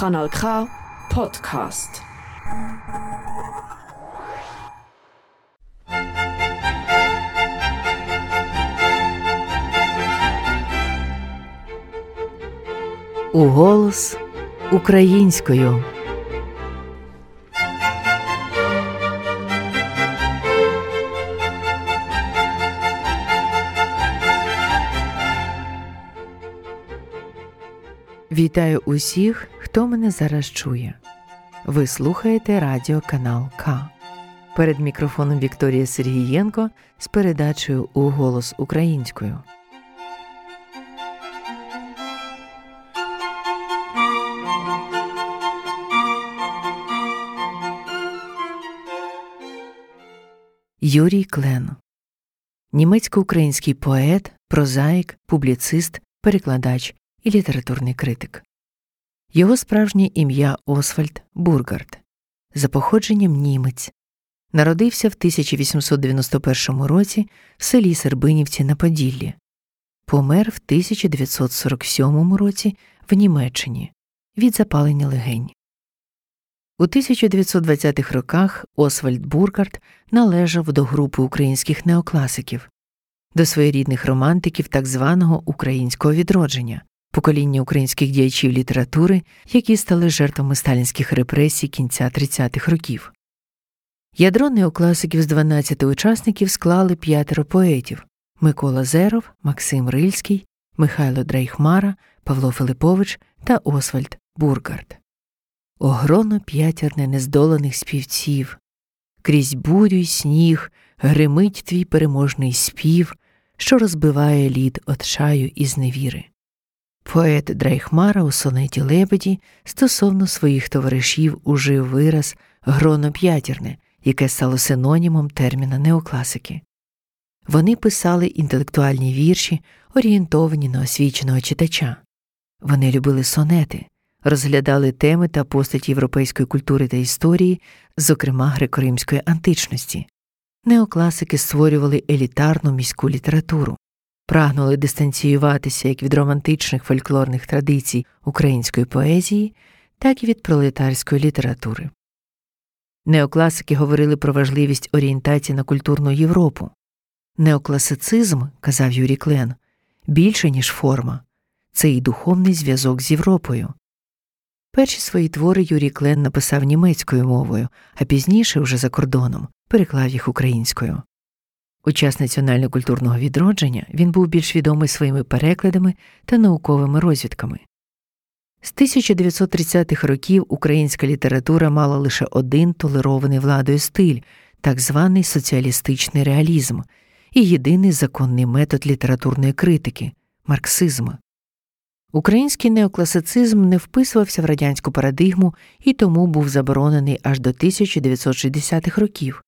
Kanal K Podcast. У голос українською. Вітаю усіх, хто мене зараз чує. Ви слухаєте радіоканал К. Перед мікрофоном Вікторія Сергієнко з передачею у голос українською. Юрій Клен німецько-український поет, прозаїк, публіцист, перекладач і літературний критик. Його справжнє ім'я Освальд Бургард, за походженням німець, народився в 1891 році в селі Сербинівці на Поділлі, помер в 1947 році в Німеччині. Від запалення легень. У 1920-х роках Освальд Бургард належав до групи українських неокласиків, до своєрідних романтиків так званого українського відродження, покоління українських діячів літератури, які стали жертвами сталінських репресій кінця 30-х років. Ядро неокласиків з 12 учасників склали п'ятеро поетів Микола Зеров, Максим Рильський, Михайло Дрейхмара, Павло Филипович та Освальд Бургард. Огроно п'ятірне нездоланих співців, крізь бурю й сніг гримить твій переможний спів, що розбиває лід от чаю і зневіри. Поет Дрейхмара у сонеті Лебеді стосовно своїх товаришів ужив вираз гроно п'ятірне, яке стало синонімом терміна неокласики. Вони писали інтелектуальні вірші, орієнтовані на освіченого читача. Вони любили сонети, розглядали теми та постаті європейської культури та історії, зокрема греко-римської античності. Неокласики створювали елітарну міську літературу, прагнули дистанціюватися як від романтичних фольклорних традицій української поезії, так і від пролетарської літератури. Неокласики говорили про важливість орієнтації на культурну Європу. Неокласицизм, казав Юрій Клен, більше, ніж форма, це і духовний зв'язок з Європою. Перші свої твори Юрій Клен написав німецькою мовою, а пізніше, вже за кордоном, переклав їх українською. У час національно-культурного відродження він був більш відомий своїми перекладами та науковими розвідками. З 1930-х років українська література мала лише один толерований владою стиль, так званий соціалістичний реалізм, і єдиний законний метод літературної критики марксизм. Український неокласицизм не вписувався в радянську парадигму і тому був заборонений аж до 1960-х років.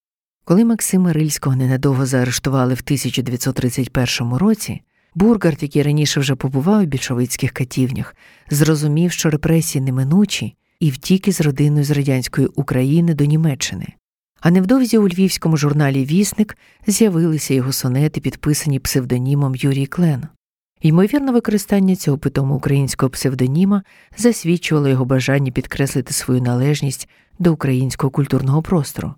Коли Максима Рильського ненадовго заарештували в 1931 році, Бургард, який раніше вже побував у більшовицьких катівнях, зрозумів, що репресії неминучі, і втік із родиною з радянської України до Німеччини. А невдовзі у львівському журналі Вісник з'явилися його сонети, підписані псевдонімом Юрій Клен. Ймовірне використання цього питому українського псевдоніма засвідчувало його бажання підкреслити свою належність до українського культурного простору.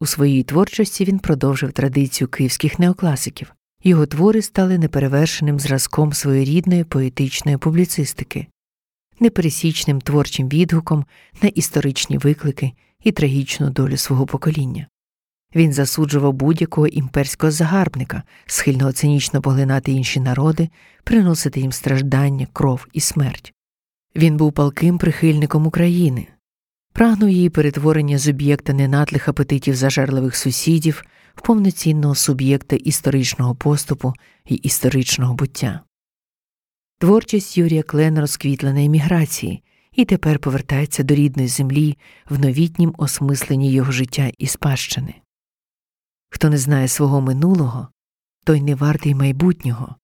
У своїй творчості він продовжив традицію київських неокласиків. Його твори стали неперевершеним зразком своєрідної поетичної публіцистики, непересічним творчим відгуком на історичні виклики і трагічну долю свого покоління. Він засуджував будь-якого імперського загарбника, схильного цинічно поглинати інші народи, приносити їм страждання, кров і смерть. Він був палким прихильником України, прагнув її перетворення з об'єкта ненатлих апетитів зажерливих сусідів в повноцінного суб'єкта історичного поступу і історичного буття. Творчість Юрія Клена розквітла на еміграції і тепер повертається до рідної землі в новітнім осмисленні його життя і спадщини. Хто не знає свого минулого, той не вартий майбутнього,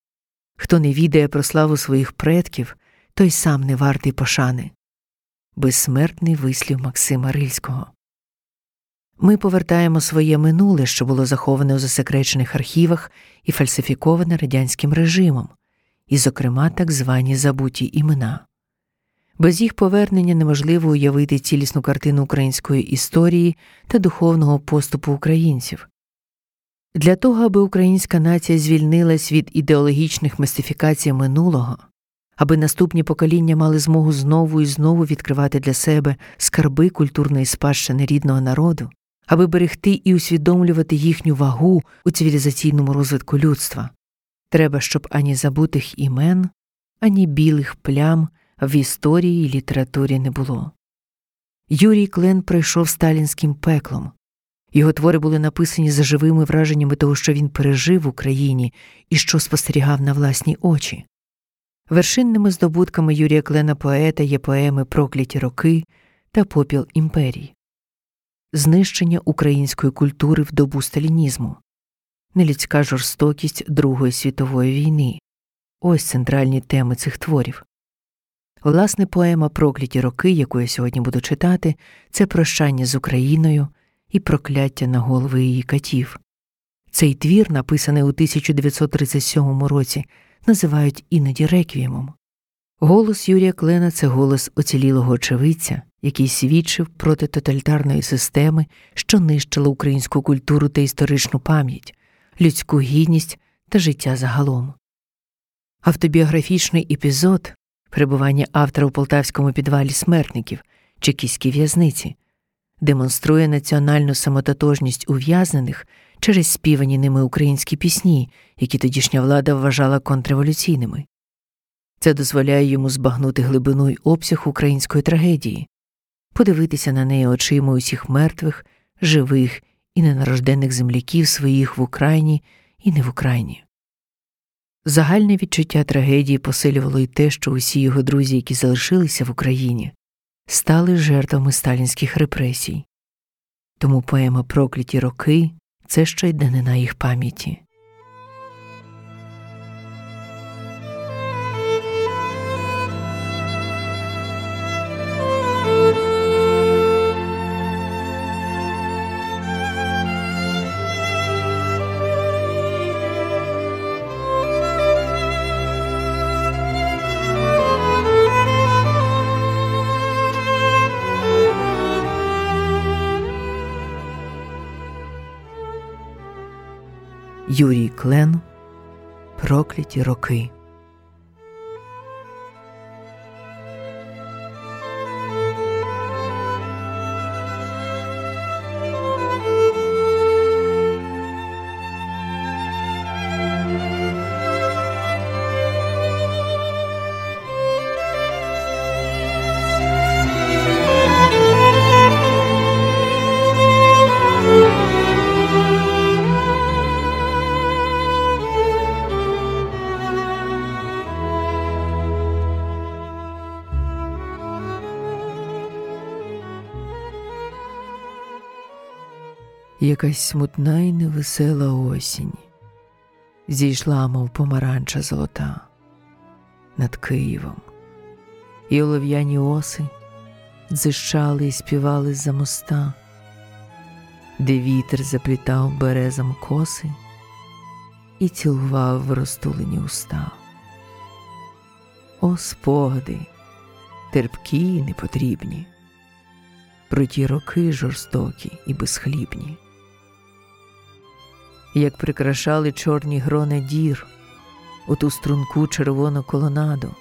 хто не відає про славу своїх предків, той сам не вартий пошани. Безсмертний вислів Максима Рильського. Ми повертаємо своє минуле, що було заховане у засекречених архівах і фальсифіковане радянським режимом, і, зокрема, так звані забуті імена. Без їх повернення неможливо уявити цілісну картину української історії та духовного поступу українців. Для того, аби українська нація звільнилась від ідеологічних мистифікацій минулого, аби наступні покоління мали змогу знову і знову відкривати для себе скарби культурної спадщини рідного народу, аби берегти і усвідомлювати їхню вагу у цивілізаційному розвитку людства, треба, щоб ані забутих імен, ані білих плям в історії і літературі не було. Юрій Клен пройшов сталінським пеклом. Його твори були написані за живими враженнями того, що він пережив в Україні і що спостерігав на власні очі. Вершинними здобутками Юрія Клена поета є поеми Прокляті роки та Попіл імперії, знищення української культури в добу сталінізму, нелюдська жорстокість Другої світової війни. Ось центральні теми цих творів. Власне, поема Прокляті роки, яку я сьогодні буду читати, це прощання з Україною і прокляття на голови її катів. Цей твір, написаний у 1937 році, називають іноді реквіємом. Голос Юрія Клена це голос оцілілого очевидця, який свідчив проти тоталітарної системи, що нищила українську культуру та історичну пам'ять, людську гідність та життя загалом. Автобіографічний епізод перебування автора у полтавському підвалі смертників чекістській в'язниці демонструє національну самототожність ув'язнених через співані ними українські пісні, які тодішня влада вважала контрреволюційними. Це дозволяє йому збагнути глибину й обсяг української трагедії, подивитися на неї очима усіх мертвих, живих і ненарождених земляків своїх в Україні і не в Україні. Загальне відчуття трагедії посилювало й те, що усі його друзі, які залишилися в Україні, стали жертвами сталінських репресій. Тому поема Прокляті роки це ще й данина їх пам'яті. Юрій Клен Прокляті роки. Якась смутна і невесела осінь. Зійшла, мов помаранча золота над Києвом, і олов'яні оси дзищали і співали за моста, де вітер заплітав березам коси і цілував в розтулені уста. О, спогади, терпкі і непотрібні, про ті роки жорстокі і безхлібні як прикрашали чорні грони дір у ту струнку червону колонаду,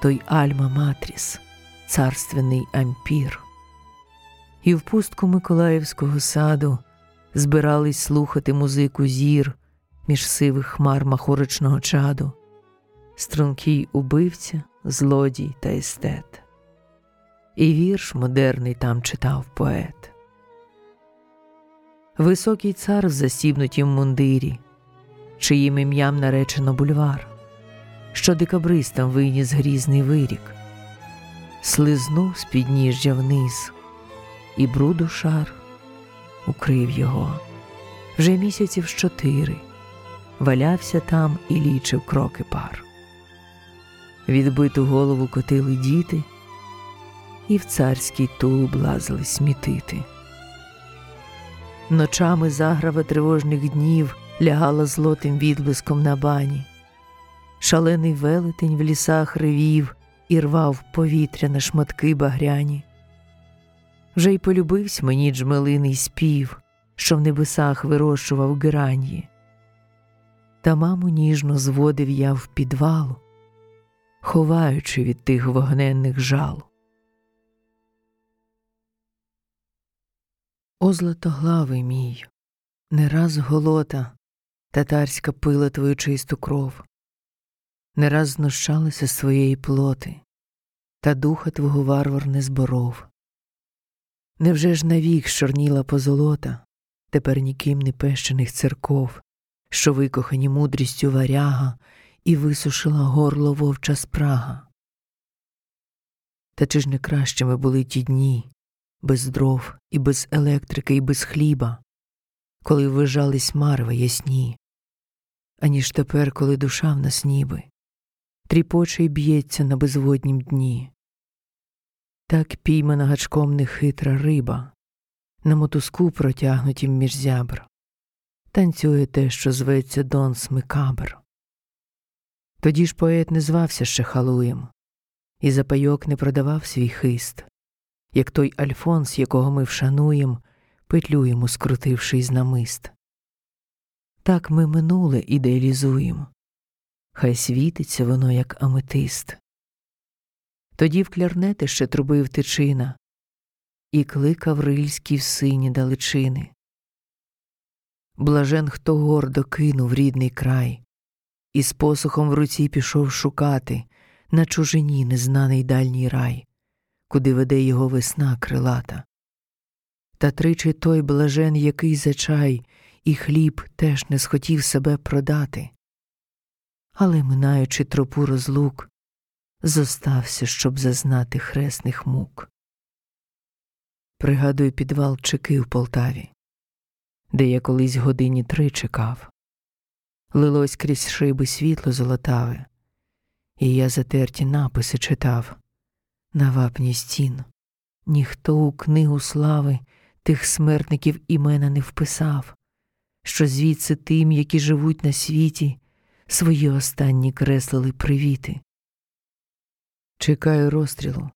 той Альма Матріс, царственний ампір. І в пустку Миколаївського саду збирались слухати музику зір між сивих хмар махоричного чаду, стрункий убивця, злодій та естет. І вірш модерний там читав поет. Високий цар в засібнутім мундирі, чиїм ім'ям наречено бульвар, що декабристам виніс грізний вирік, слизнув з підніжжя вниз, і бруду шар укрив його. Вже місяців чотири валявся там і лічив кроки пар. Відбиту голову котили діти, і в царський тулуб лазили смітити. Ночами заграва тривожних днів лягала злотим відблиском на бані. Шалений велетень в лісах ревів і рвав повітря на шматки багряні. Вже й полюбився мені джмелиний спів, що в небесах вирощував геранії. Та маму ніжно зводив я в підвал, ховаючи від тих вогненних жал. О, златоглавий мій, не раз голота татарська пила твою чисту кров, не раз знущалася своєї плоти, та духа твого варвар не зборов. Невже ж навік щорніла позолота, тепер ніким не пещених церков, що викохані мудрістю варяга і висушила горло вовча спрага? Та чи ж не кращими були ті дні, без дров, і без електрики, і без хліба, коли ввижались марви ясні, аніж тепер, коли душа в нас ніби, тріпоче й б'ється на безводнім дні. Так піймана гачком нехитра риба, на мотузку протягнутім між зябр, танцює те, що зветься Дон Смикабр. Тоді ж поет не звався ще Халуєм, і за пайок не продавав свій хист, як той Альфонс, якого ми вшануєм, петлю йому скрутивши із намист. Так ми минуле ідеалізуємо, хай світиться воно, як аметист. Тоді в клярнети ще трубив тичина і кликав рильські в сині далечини. Блажен, хто гордо кинув рідний край, і з посухом в руці пішов шукати на чужині незнаний дальній рай, куди веде його весна крилата. Та тричі той блажен, який за чай і хліб теж не схотів себе продати. Але, минаючи тропу розлук, зостався, щоб зазнати хресних мук. Пригадую підвал чеки в Полтаві, де я колись годині три чекав. Лилось крізь шиби світло золотаве, і я затерті написи читав на вапні стін. Ніхто у книгу слави тих смертників імена не вписав, що звідси тим, які живуть на світі, свої останні креслили привіти. Чекаю розстрілу,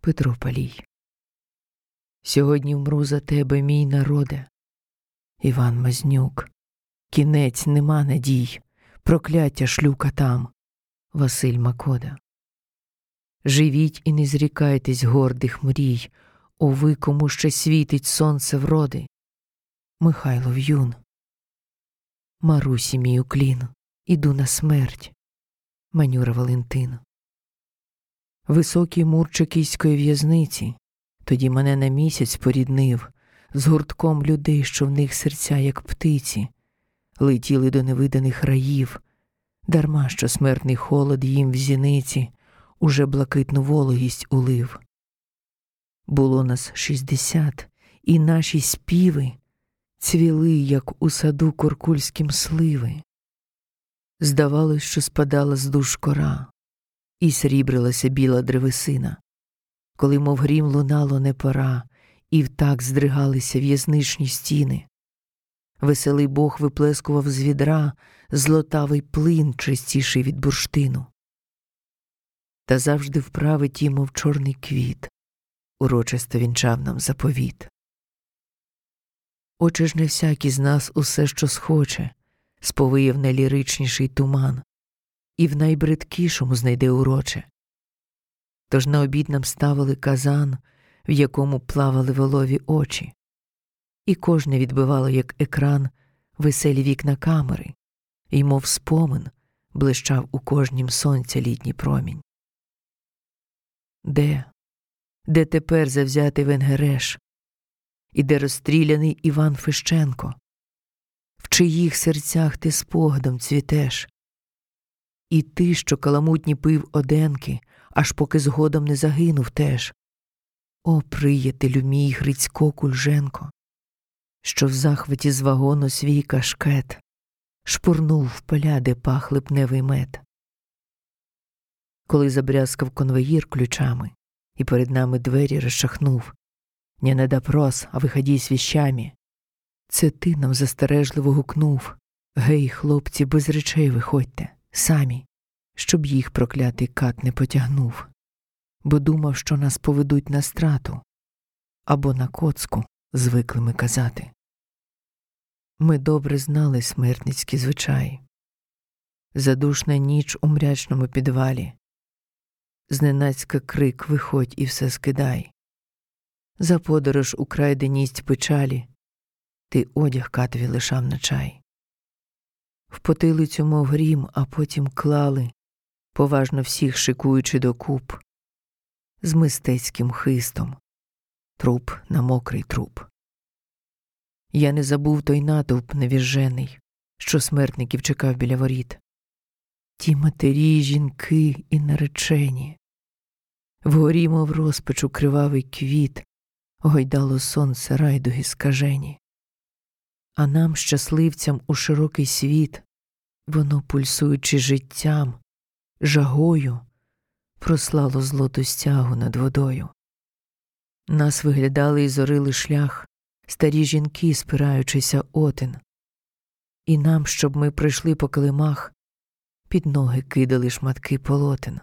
Петро Палій. Сьогодні вмру за тебе, мій народе, Іван Мазнюк. Кінець нема надій, прокляття шлюка там, Василь Макода. Живіть і не зрікайтесь гордих мрій, о ви, кому ще світить сонце вроди. Михайло В'юн. Марусі мій уклін, іду на смерть. Манюра Валентин. Високий мур чекійської в'язниці, тоді мене на місяць поріднив з гуртком людей, що в них серця, як птиці, летіли до невиданих раїв, дарма що смертний холод їм в зіниці уже блакитну вологість улив. Було нас шістдесят, і наші співи цвіли, як у саду куркульським сливи. Здавалось, що спадала з душ кора, і срібрилася біла древесина, коли, мов грім, лунало не пора, і втак здригалися в'язничні стіни. Веселий Бог виплескував з відра злотавий плин, чистіший від бурштину. Та завжди вправи ті, мов чорний квіт, урочисто вінчав нам заповіт. Оче ж не всякий з нас усе, що схоче, сповиє в найліричніший туман, і в найбридкішому знайде уроче. Тож на обід нам ставили казан, в якому плавали волові очі, і кожне відбивало, як екран, веселі вікна камери, і, мов спомин, блищав у кожнім сонця літній промінь. Де, де тепер завзятий Венгереш, і де розстріляний Іван Фищенко, в чиїх серцях ти спогадом цвітеш, і ти, що каламутні пив оденки, аж поки згодом не загинув теж. О, приятелю мій Грицько Кульженко, що в захваті з вагону свій кашкет шпурнув в поля, де пах липневий мед. Коли забрязкав конвоїр ключами, і перед нами двері розшахнув Не на допрос, а виході з віщами. Це ти нам застережливо гукнув Гей, хлопці, без речей виходьте, самі. щоб їх проклятий кат не потягнув, бо думав, що нас поведуть на страту або на коцку, звикли ми казати. Ми добре знали смертницькі звичаї. Задушна ніч у мрячному підвалі, зненацька крик виходь і все скидай. За подорож у край деність печалі, ти одяг катові лишав на чай. В потилицю, мов грім, а потім клали, поважно всіх шикуючи докуп, з мистецьким хистом, труп на мокрий труп. Я не забув той натовп невіжений, що смертників чекав біля воріт. Ті матері, жінки і наречені. Вгорі, мов розпачу кривавий квіт, гойдало сонце райдуги скажені. А нам, щасливцям, у широкий світ, воно, пульсуючи життям, жагою, прослало злоту стягу над водою. Нас виглядали і зорили шлях, старі жінки, спираючися отин, і нам, щоб ми прийшли по килимах, під ноги кидали шматки полотен,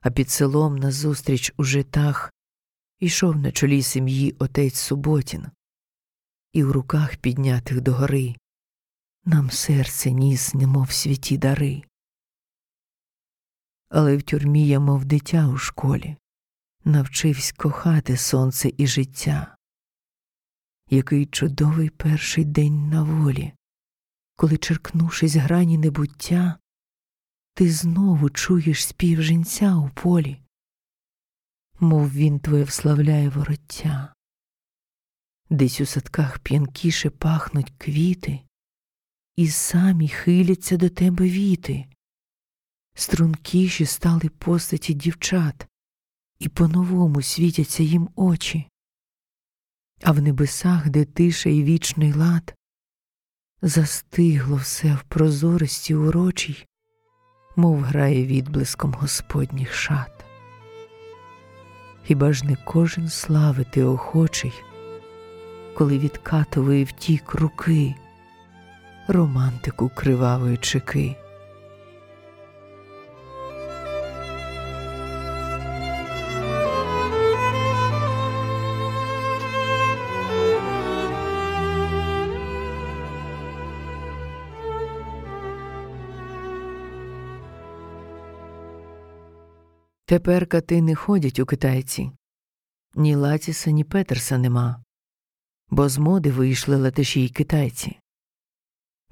а під селом назустріч у житах ішов на чолі сім'ї отець Суботін, і в руках піднятих догори нам серце ніс, немов святі дари. Але в тюрмі я, мов дитя у школі, навчивсь кохати сонце і життя. Який чудовий перший день на волі, коли, черкнувшись грані небуття, ти знову чуєш спів жінця у полі, мов він твоє вславляє вороття, десь у садках п'янкіше пахнуть квіти, і самі хиляться до тебе віти, стрункіші стали постаті дівчат, і по-новому світяться їм очі, а в небесах, де тиша і вічний лад, застигло все в прозорості урочій, мов грає відблиском Господніх шат. Хіба ж не кожен славити охочий, коли від катової втік руки, романтику кривавої чеки? Тепер кати не ходять у китайці, ні Латіса, ні Петерса нема, бо з моди вийшли латиші й китайці.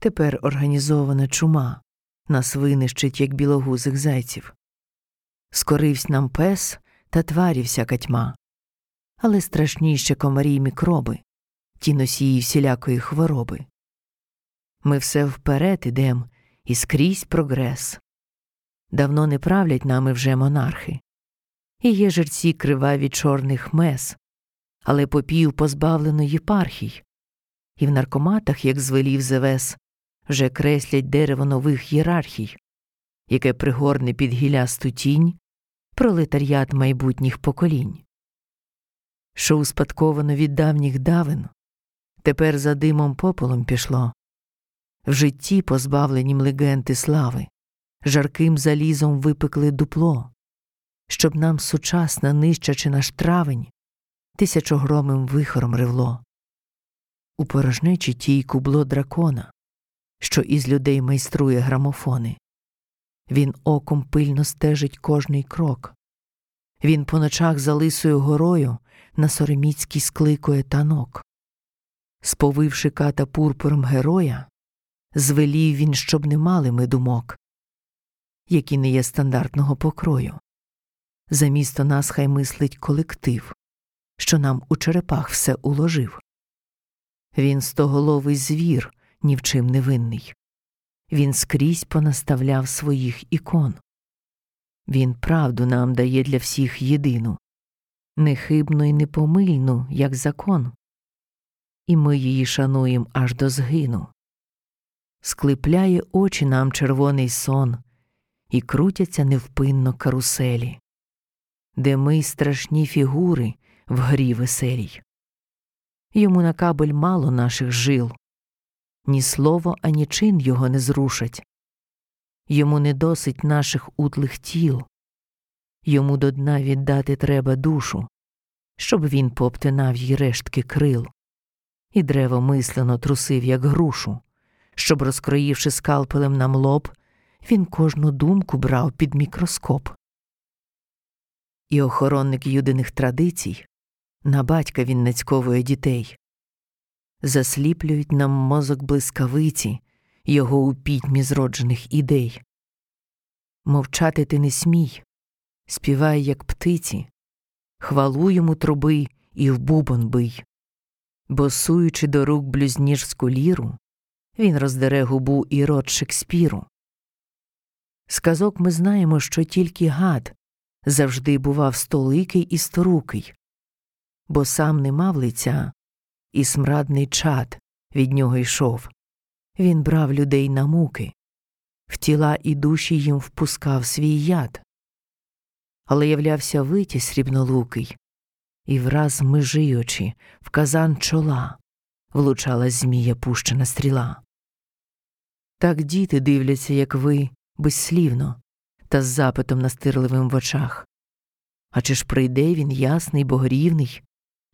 Тепер організована чума нас винищить, як білогузих зайців. Скоривсь нам пес та тварі всяка тьма, але страшніше комарі й мікроби, ті носії всілякої хвороби. Ми все вперед ідем і скрізь прогрес давно не правлять нами вже монархи, і є жерці криваві чорних мес, але попів позбавлено єпархій, і в наркоматах, як звелів Зевес, вже креслять дерево нових єрархій, яке пригорне під гілясту тінь пролетаріат майбутніх поколінь. Що успадковано від давніх давин, тепер за димом пополом пішло, в житті позбавленім легенди слави, жарким залізом випекли дупло, щоб нам сучасна нищачи наш травень, тисячогромим вихором ревло. У порожнечі тій кубло дракона, що із людей майструє грамофони. Він оком пильно стежить кожний крок. Він по ночах за лисою горою на сореміцький скликує танок. Сповивши ката пурпуром героя, звелів він, щоб не мали ми думок, які не є стандартного покрою. Замісто нас хай мислить колектив, що нам у черепах все уложив. Він стоголовий звір, ні в чим не винний. Він скрізь понаставляв своїх ікон. Він правду нам дає для всіх єдину, нехибну й непомильну, як закон, і ми її шануєм аж до згину. Склепляє очі нам червоний сон, і крутяться невпинно каруселі, де ми страшні фігури в грі веселій. Йому на кабель мало наших жил, ні слово, ані чин його не зрушать. йому не досить наших утлих тіл, йому до дна віддати треба душу, щоб він пообтинав їй рештки крил, і древо мислено трусив, як грушу, щоб, розкроївши скалпелем нам лоб, він кожну думку брав під мікроскоп. І охоронник юдиних традицій на батька він нацьковує дітей. Засліплюють нам мозок блискавиці, його у пітьмі зроджених ідей. Мовчати ти не смій, співай, як птиці, хвалу йому труби і в бубон бий, бо суючи до рук блюзніжську ліру, він роздере губу і рот Шекспіру. З казок ми знаємо, що тільки гад завжди бував столикий і сторукий, бо сам не мав лиця, і смрадний чад від нього йшов. Він брав людей на муки, в тіла і душі їм впускав свій яд. Але являвся виті срібнолукий, і враз межиючи в казан чола влучала змія пущена стріла. Так діти дивляться, як ви, безслівно, та з запитом настирливим в очах. А чи ж прийде він ясний богорівний,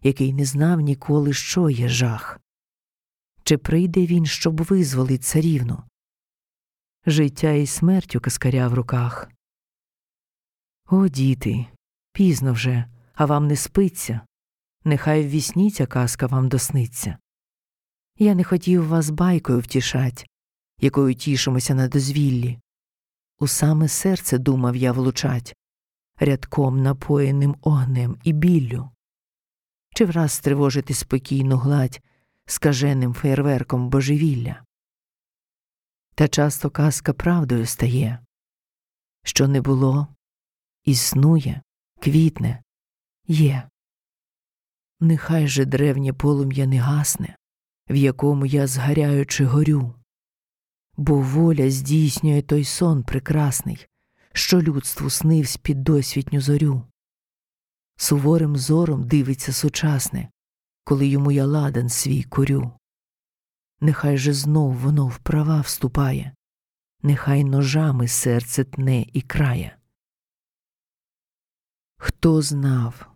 який не знав ніколи, що є жах? Чи прийде він, щоб визволить царівну? Життя і смерть у каскаря в руках. О, діти, пізно вже, а вам не спиться. Нехай в вісні ця казка вам досниться. Я не хотів вас байкою втішать, якою тішимося на дозвіллі. У саме серце думав я влучать, рядком напоєним огнем і біллю. Чи враз стривожити спокійну гладь скаженим феєрверком божевілля? Та часто казка правдою стає, що не було, існує, квітне, є. Нехай же древнє полум'я не гасне, в якому я згаряючи горю, бо воля здійснює той сон прекрасний, що людству снивсь під досвітню зорю. Суворим зором дивиться сучасне, коли йому я ладан свій курю. Нехай же знов воно в права вступає, нехай ножами серце тне і крає. Хто знав,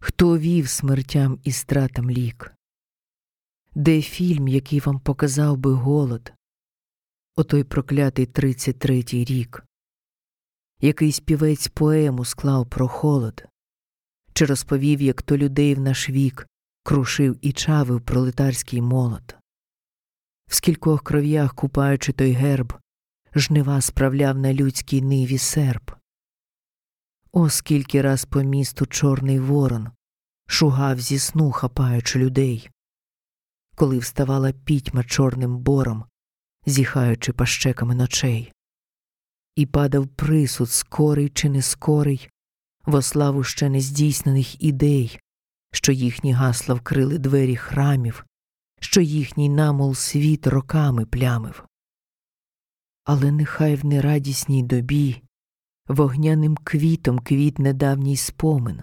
хто вів смертям і стратам лік? Де фільм, який вам показав би голод, отой проклятий тридцять третій рік, який співець поему склав про холод, чи розповів, як то людей в наш вік крушив і чавив пролетарський молот, в скількох кров'ях купаючи той герб, жнива справляв на людській ниві серп. О, скільки раз по місту Чорний ворон шугав зі сну, хапаючи людей, коли вставала пітьма чорним бором, зіхаючи пащеками ночей, і падав присуд, скорий чи не скорий, во славу ще нездійснених ідей, що їхні гасла вкрили двері храмів, що їхній намол світ роками плямив. Але нехай в нерадісній добі вогняним квітом квітне давній спомин,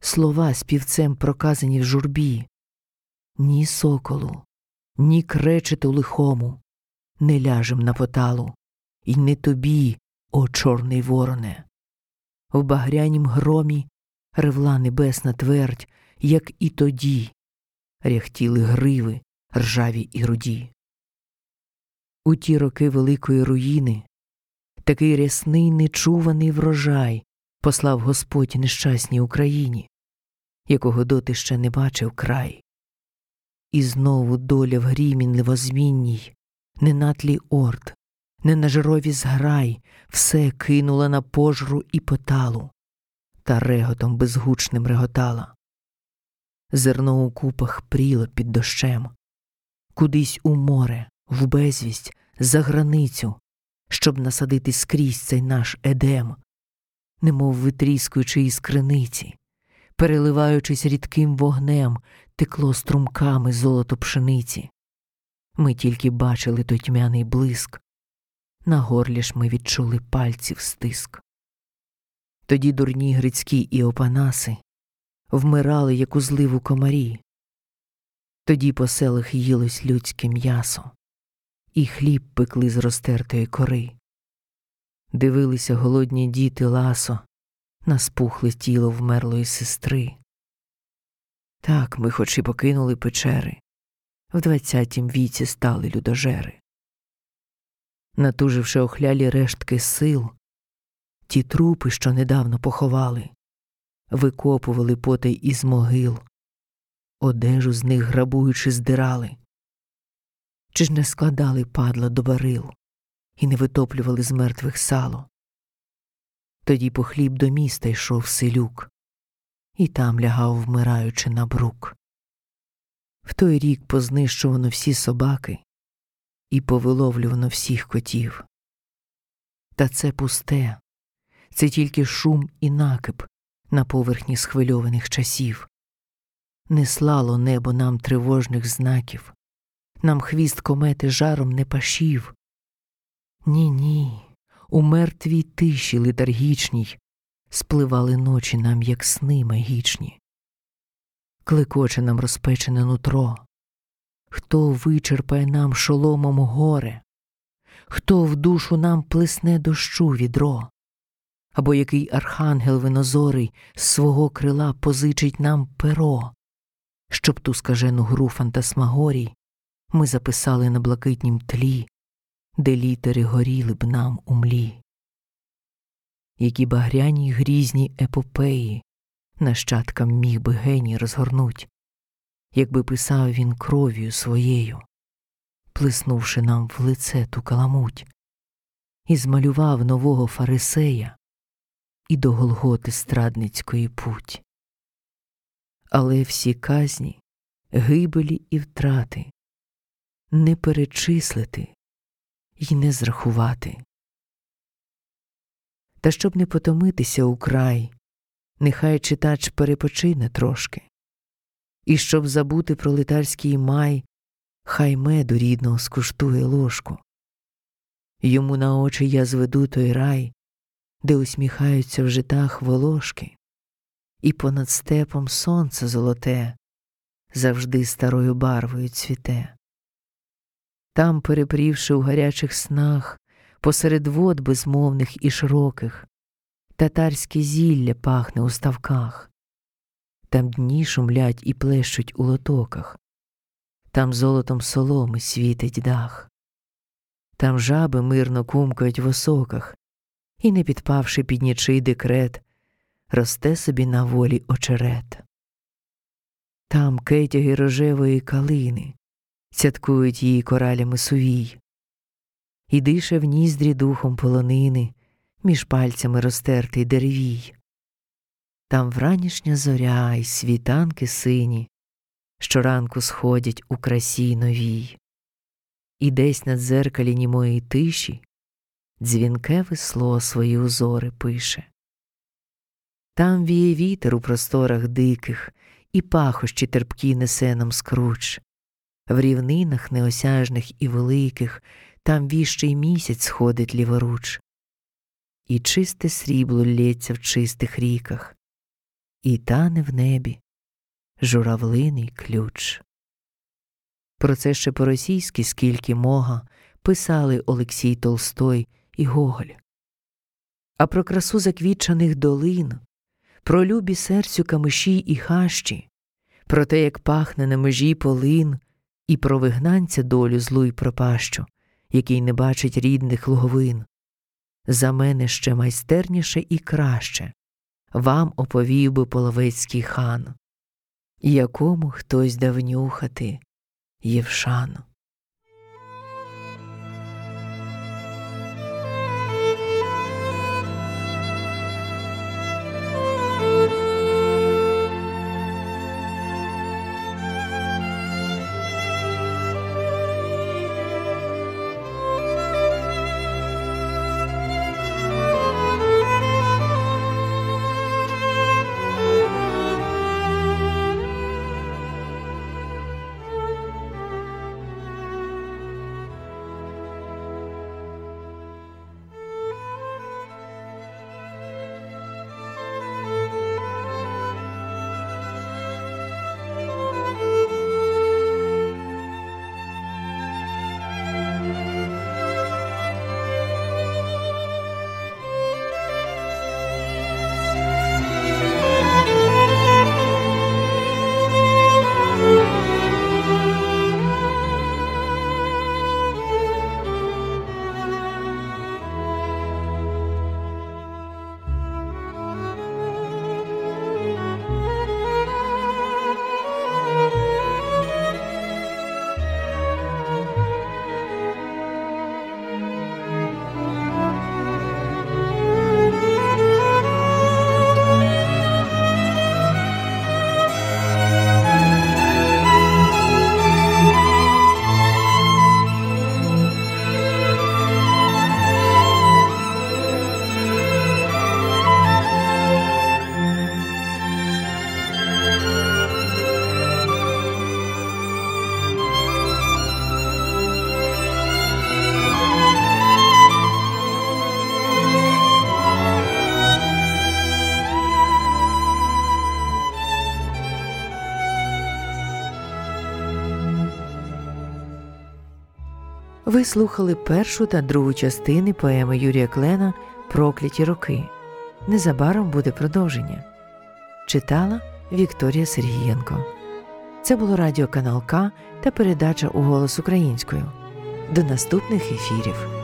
слова співцем проказані в журбі, ні соколу, ні кречету лихому не ляжем на поталу, і не тобі, о чорний вороне. В багрянім громі ревла небесна твердь, як і тоді ряхтіли гриви ржаві і руді. У ті роки великої руїни такий рясний нечуваний врожай послав Господь нещасній Україні, якого доти ще не бачив край. І знову доля в грімі невозмінній, не на тлі орд, не на жирові зграй, все кинула на пожру і поталу, та реготом безгучним реготала. Зерно у купах пріло під дощем, кудись у море, в безвість, за границю, щоб насадити скрізь цей наш едем, немов витріскуючи із криниці, переливаючись рідким вогнем, текло струмками золото пшениці. Ми тільки бачили той тьмяний блиск, на горлі ж ми відчули пальців стиск. Тоді дурні грицькі і опанаси вмирали, як у зливу комарі, тоді по селах їлось людське м'ясо, і хліб пекли з розтертої кори. Дивилися голодні діти ласо на спухле тіло вмерлої сестри. Так ми, хоч і покинули печери, в двадцятім віці стали людожери. Натуживши охлялі рештки сил, ті трупи, що недавно поховали, викопували потай із могил, одежу з них грабуючи, здирали, чи ж не складали падла до барил і не витоплювали з мертвих сало. Тоді по хліб до міста йшов селюк, і там лягав, вмираючи на брук. В той рік познищувано всі собаки і повиловлювано всіх котів. Та це пусте, це тільки шум і накип на поверхні схвильованих часів. Не слало небо нам тривожних знаків, нам хвіст комети жаром не пашів. Ні, ні, у мертвій тиші летаргічній спливали ночі нам, як сни магічні. Клекоче нам розпечене нутро, хто вичерпає нам шоломом горе, хто в душу нам плесне дощу відро, або який архангел винозорий з свого крила позичить нам перо, щоб ту скажену гру фантасмагорій ми записали на блакитнім тлі, де літери горіли б нам у млі. Які багряні грізні епопеї нащадкам міг би геній розгорнуть, якби писав він кров'ю своєю, плеснувши нам в лице ту каламуть, і змалював нового фарисея і до Голготи страдницької путь. Але всі казні, гибелі і втрати не перечислити й не зрахувати. Та щоб не потомитися у край, нехай читач перепочине трошки, і щоб забути пролетарський май, хай меду рідного скуштує ложку. Йому на очі я зведу той рай, де усміхаються в житах волошки, і понад степом сонце золоте завжди старою барвою цвіте. Там, перепрівши у гарячих снах, посеред вод безмовних і широких, татарське зілля пахне у ставках, там дні шумлять і плещуть у лотоках, там золотом соломи світить дах, там жаби мирно кумкають в осоках, і, не підпавши під нічий декрет, росте собі на волі очерет. Там кетяги рожевої калини святкують її коралями сувій, і дише в ніздрі духом полонини між пальцями розтертий деревій. Там вранішня зоря й світанки сині, щоранку сходять у красі новій, і десь на дзеркалі німої тиші дзвінке весло свої узори пише. Там віє вітер у просторах диких, і пахощі терпкі несе нам скруч, в рівнинах неосяжних і великих, там віщий місяць сходить ліворуч, і чисте срібло лється в чистих ріках, і тане в небі журавлиний ключ. Про це ще по російськи скільки мога писали Олексій Толстой і Гоголь. А про красу заквітчаних долин, про любі серцю камиші і хащі, про те, як пахне на межі полин, і про вигнанця долю злу й пропащу, який не бачить рідних луговин. За мене ще майстерніше і краще вам оповів би половецький хан, якому хтось дав нюхати Євшану. Слухали першу та другу частини поеми Юрія Клена Прокляті роки. Незабаром буде продовження. Читала Вікторія Сергієнко. Це було радіоканал К та передача у голос українською. До наступних ефірів.